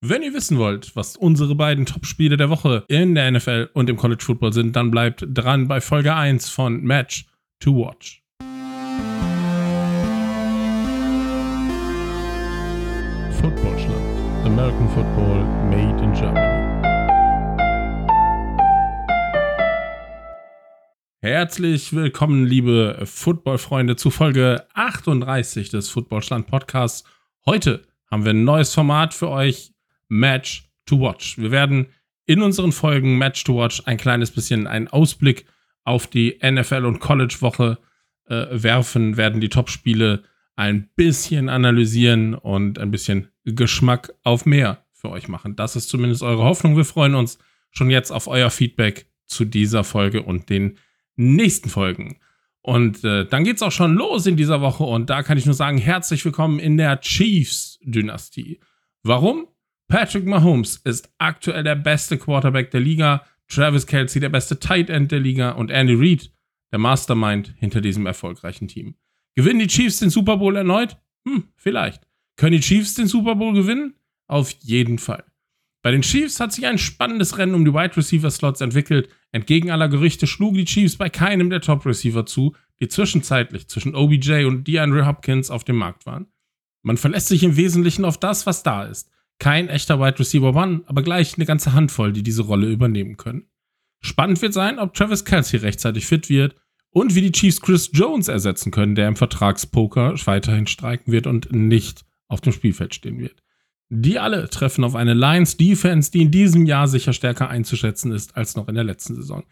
Wenn ihr wissen wollt, was unsere beiden Top-Spiele der Woche in der NFL und im College Football sind, dann bleibt dran bei Folge 1 von Match to Watch. Footballschland. American Football made in Germany. Herzlich willkommen, liebe Football-Freunde, zu Folge 38 des Footballschland Podcasts. Heute haben wir ein neues Format für euch Match to Watch. Wir werden in unseren Folgen Match to Watch ein kleines bisschen einen Ausblick auf die NFL und College Woche äh, werfen, werden die Top-Spiele ein bisschen analysieren und ein bisschen Geschmack auf mehr für euch machen. Das ist zumindest eure Hoffnung. Wir freuen uns schon jetzt auf euer Feedback zu dieser Folge und den nächsten Folgen. Und äh, dann geht's auch schon los in dieser Woche und da kann ich nur sagen, herzlich willkommen in der Chiefs-Dynastie. Warum? Patrick Mahomes ist aktuell der beste Quarterback der Liga, Travis Kelsey der beste Tight End der Liga und Andy Reid der Mastermind hinter diesem erfolgreichen Team. Gewinnen die Chiefs den Super Bowl erneut? Hm, vielleicht. Können die Chiefs den Super Bowl gewinnen? Auf jeden Fall. Bei den Chiefs hat sich ein spannendes Rennen um die Wide Receiver Slots entwickelt. Entgegen aller Gerüchte schlugen die Chiefs bei keinem der Top Receiver zu, die zwischenzeitlich zwischen OBJ und DeAndre Hopkins auf dem Markt waren. Man verlässt sich im Wesentlichen auf das, was da ist. Kein echter Wide Receiver One, aber gleich eine ganze Handvoll, die diese Rolle übernehmen können. Spannend wird sein, ob Travis Kelsey rechtzeitig fit wird und wie die Chiefs Chris Jones ersetzen können, der im Vertragspoker weiterhin streiken wird und nicht auf dem Spielfeld stehen wird. Die alle treffen auf eine Lions Defense, die in diesem Jahr sicher stärker einzuschätzen ist als noch in der letzten Saison.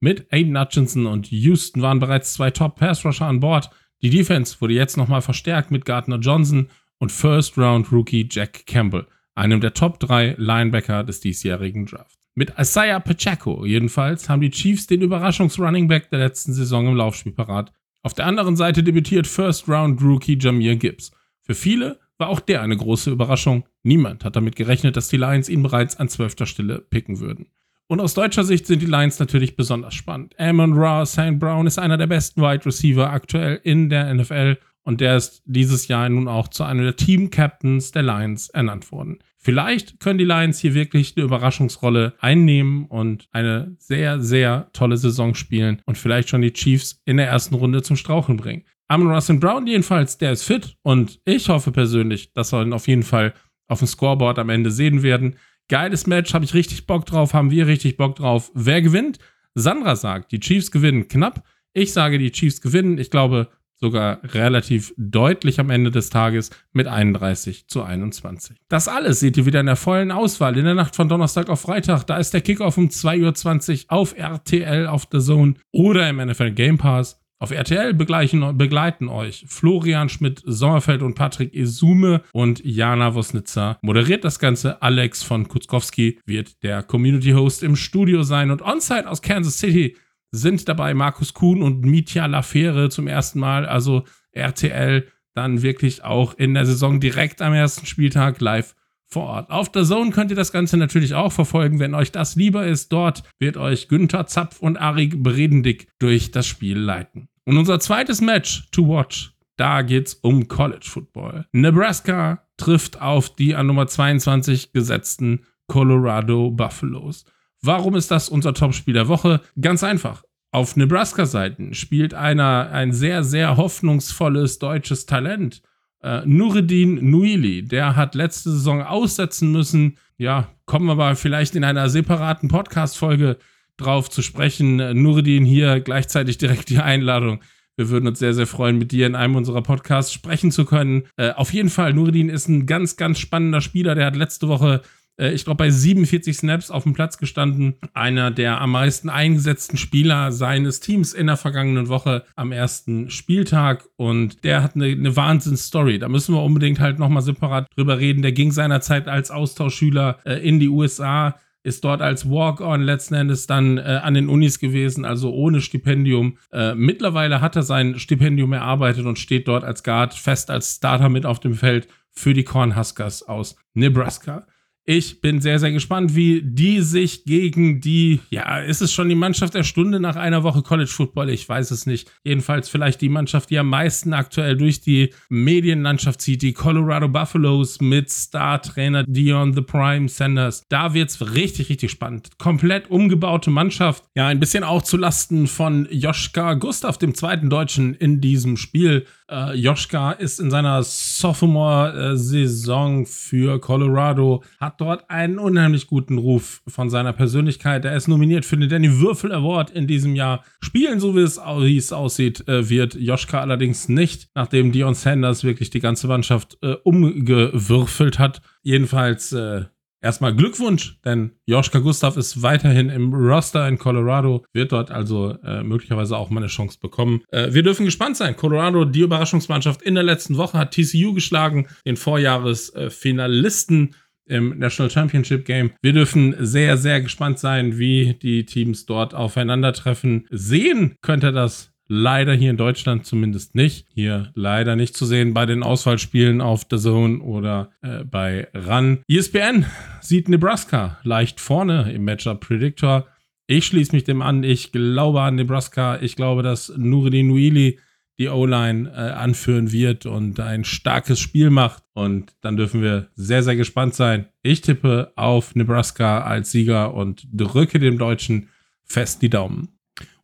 Mit Aiden Hutchinson und Houston waren bereits zwei Top Pass Rusher an Bord. Die Defense wurde jetzt nochmal verstärkt mit Gardner Johnson und First Round Rookie Jack Campbell einem der Top 3 Linebacker des diesjährigen Drafts. Mit Isaiah Pacheco jedenfalls haben die Chiefs den Überraschungs-Running Back der letzten Saison im Laufspiel parat. Auf der anderen Seite debütiert First-Round-Rookie Jameer Gibbs. Für viele war auch der eine große Überraschung. Niemand hat damit gerechnet, dass die Lions ihn bereits an zwölfter Stelle picken würden. Und aus deutscher Sicht sind die Lions natürlich besonders spannend. Amon Ra St. Brown ist einer der besten Wide Receiver aktuell in der NFL und der ist dieses Jahr nun auch zu einem der Team-Captains der Lions ernannt worden. Vielleicht können die Lions hier wirklich eine Überraschungsrolle einnehmen und eine sehr, sehr tolle Saison spielen und vielleicht schon die Chiefs in der ersten Runde zum Straucheln bringen. Amon Russell Brown jedenfalls, der ist fit und ich hoffe persönlich, dass wir ihn auf jeden Fall auf dem Scoreboard am Ende sehen werden. Geiles Match, habe ich richtig Bock drauf, haben wir richtig Bock drauf. Wer gewinnt? Sandra sagt, die Chiefs gewinnen knapp. Ich sage, die Chiefs gewinnen. Ich glaube, sogar relativ deutlich am Ende des Tages mit 31 zu 21. Das alles seht ihr wieder in der vollen Auswahl in der Nacht von Donnerstag auf Freitag. Da ist der Kickoff um 2.20 Uhr auf RTL auf der Zone oder im NFL Game Pass. Auf RTL begleiten euch Florian Schmidt, Sommerfeld und Patrick Esume und Jana Wosnitzer. Moderiert das Ganze Alex von Kutzkowski, wird der Community Host im Studio sein und on-site aus Kansas City sind dabei Markus Kuhn und Mitya Lafere zum ersten Mal, also RTL dann wirklich auch in der Saison direkt am ersten Spieltag live vor Ort. Auf der Zone könnt ihr das Ganze natürlich auch verfolgen, wenn euch das lieber ist. Dort wird euch Günther Zapf und Arik Bredendick durch das Spiel leiten. Und unser zweites Match to watch, da geht's um College Football. Nebraska trifft auf die an Nummer 22 gesetzten Colorado Buffaloes. Warum ist das unser Topspiel der Woche? Ganz einfach. Auf Nebraska-Seiten spielt einer ein sehr, sehr hoffnungsvolles deutsches Talent. Äh, Nureddin Nuili, der hat letzte Saison aussetzen müssen. Ja, kommen wir mal vielleicht in einer separaten Podcast-Folge drauf zu sprechen. Nureddin hier gleichzeitig direkt die Einladung. Wir würden uns sehr, sehr freuen, mit dir in einem unserer Podcasts sprechen zu können. Äh, auf jeden Fall, Nureddin ist ein ganz, ganz spannender Spieler. Der hat letzte Woche ich glaube, bei 47 Snaps auf dem Platz gestanden. Einer der am meisten eingesetzten Spieler seines Teams in der vergangenen Woche am ersten Spieltag. Und der hat eine, eine Wahnsinnsstory. Da müssen wir unbedingt halt nochmal separat drüber reden. Der ging seinerzeit als Austauschschüler äh, in die USA ist dort als Walk-on letzten Endes dann äh, an den Unis gewesen, also ohne Stipendium. Äh, mittlerweile hat er sein Stipendium erarbeitet und steht dort als Guard fest als Starter mit auf dem Feld für die Cornhuskers aus Nebraska. Ich bin sehr, sehr gespannt, wie die sich gegen die, ja, ist es schon die Mannschaft der Stunde nach einer Woche College Football? Ich weiß es nicht. Jedenfalls vielleicht die Mannschaft, die am meisten aktuell durch die Medienlandschaft zieht, die Colorado Buffaloes mit Star-Trainer Dion The Prime Sanders. Da wird es richtig, richtig spannend. Komplett umgebaute Mannschaft. Ja, ein bisschen auch zu Lasten von Joschka Gustav, dem zweiten Deutschen in diesem Spiel. Äh, Joschka ist in seiner Sophomore-Saison für Colorado, hat dort einen unheimlich guten Ruf von seiner Persönlichkeit. Er ist nominiert für den Danny Würfel Award in diesem Jahr. Spielen, so wie es, wie es aussieht, äh, wird Joschka allerdings nicht, nachdem Dion Sanders wirklich die ganze Mannschaft äh, umgewürfelt hat. Jedenfalls äh, Erstmal Glückwunsch, denn Joschka Gustav ist weiterhin im Roster in Colorado, wird dort also äh, möglicherweise auch mal eine Chance bekommen. Äh, wir dürfen gespannt sein. Colorado, die Überraschungsmannschaft in der letzten Woche, hat TCU geschlagen, den Vorjahresfinalisten. Im National Championship Game. Wir dürfen sehr, sehr gespannt sein, wie die Teams dort aufeinandertreffen. Sehen könnte das Leider hier in Deutschland zumindest nicht. Hier leider nicht zu sehen bei den Auswahlspielen auf The Zone oder äh, bei RAN. ESPN sieht Nebraska leicht vorne im Matchup Predictor. Ich schließe mich dem an. Ich glaube an Nebraska. Ich glaube, dass Nuridin Nuili die O-Line äh, anführen wird und ein starkes Spiel macht. Und dann dürfen wir sehr, sehr gespannt sein. Ich tippe auf Nebraska als Sieger und drücke dem Deutschen fest die Daumen.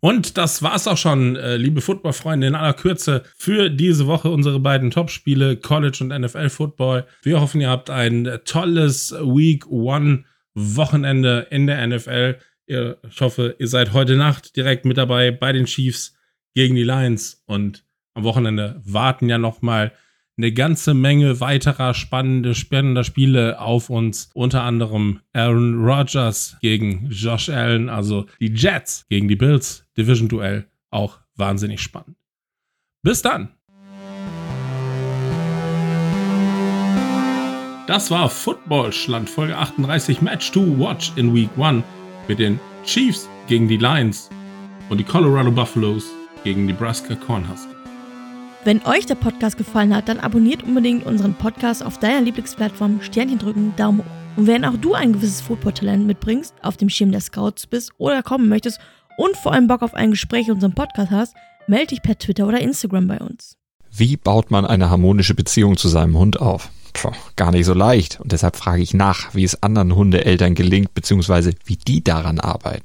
Und das war's auch schon, äh, liebe Football-Freunde, in aller Kürze für diese Woche unsere beiden Top-Spiele, College und NFL-Football. Wir hoffen, ihr habt ein tolles Week One Wochenende in der NFL. Ich hoffe, ihr seid heute Nacht direkt mit dabei bei den Chiefs gegen die Lions und am Wochenende warten ja noch mal eine ganze Menge weiterer spannende, spannender Spiele auf uns. Unter anderem Aaron Rodgers gegen Josh Allen, also die Jets gegen die Bills. Division-Duell. Auch wahnsinnig spannend. Bis dann! Das war Football Schland Folge 38 Match to Watch in Week 1 mit den Chiefs gegen die Lions und die Colorado Buffaloes gegen Nebraska Cornhuskers. Wenn euch der Podcast gefallen hat, dann abonniert unbedingt unseren Podcast auf deiner Lieblingsplattform, Sternchen drücken, Daumen hoch. Und wenn auch du ein gewisses Football-Talent mitbringst, auf dem Schirm der Scouts bist oder kommen möchtest und vor allem Bock auf ein Gespräch in unserem Podcast hast, melde dich per Twitter oder Instagram bei uns. Wie baut man eine harmonische Beziehung zu seinem Hund auf? Puh, gar nicht so leicht. Und deshalb frage ich nach, wie es anderen Hundeeltern gelingt, beziehungsweise wie die daran arbeiten.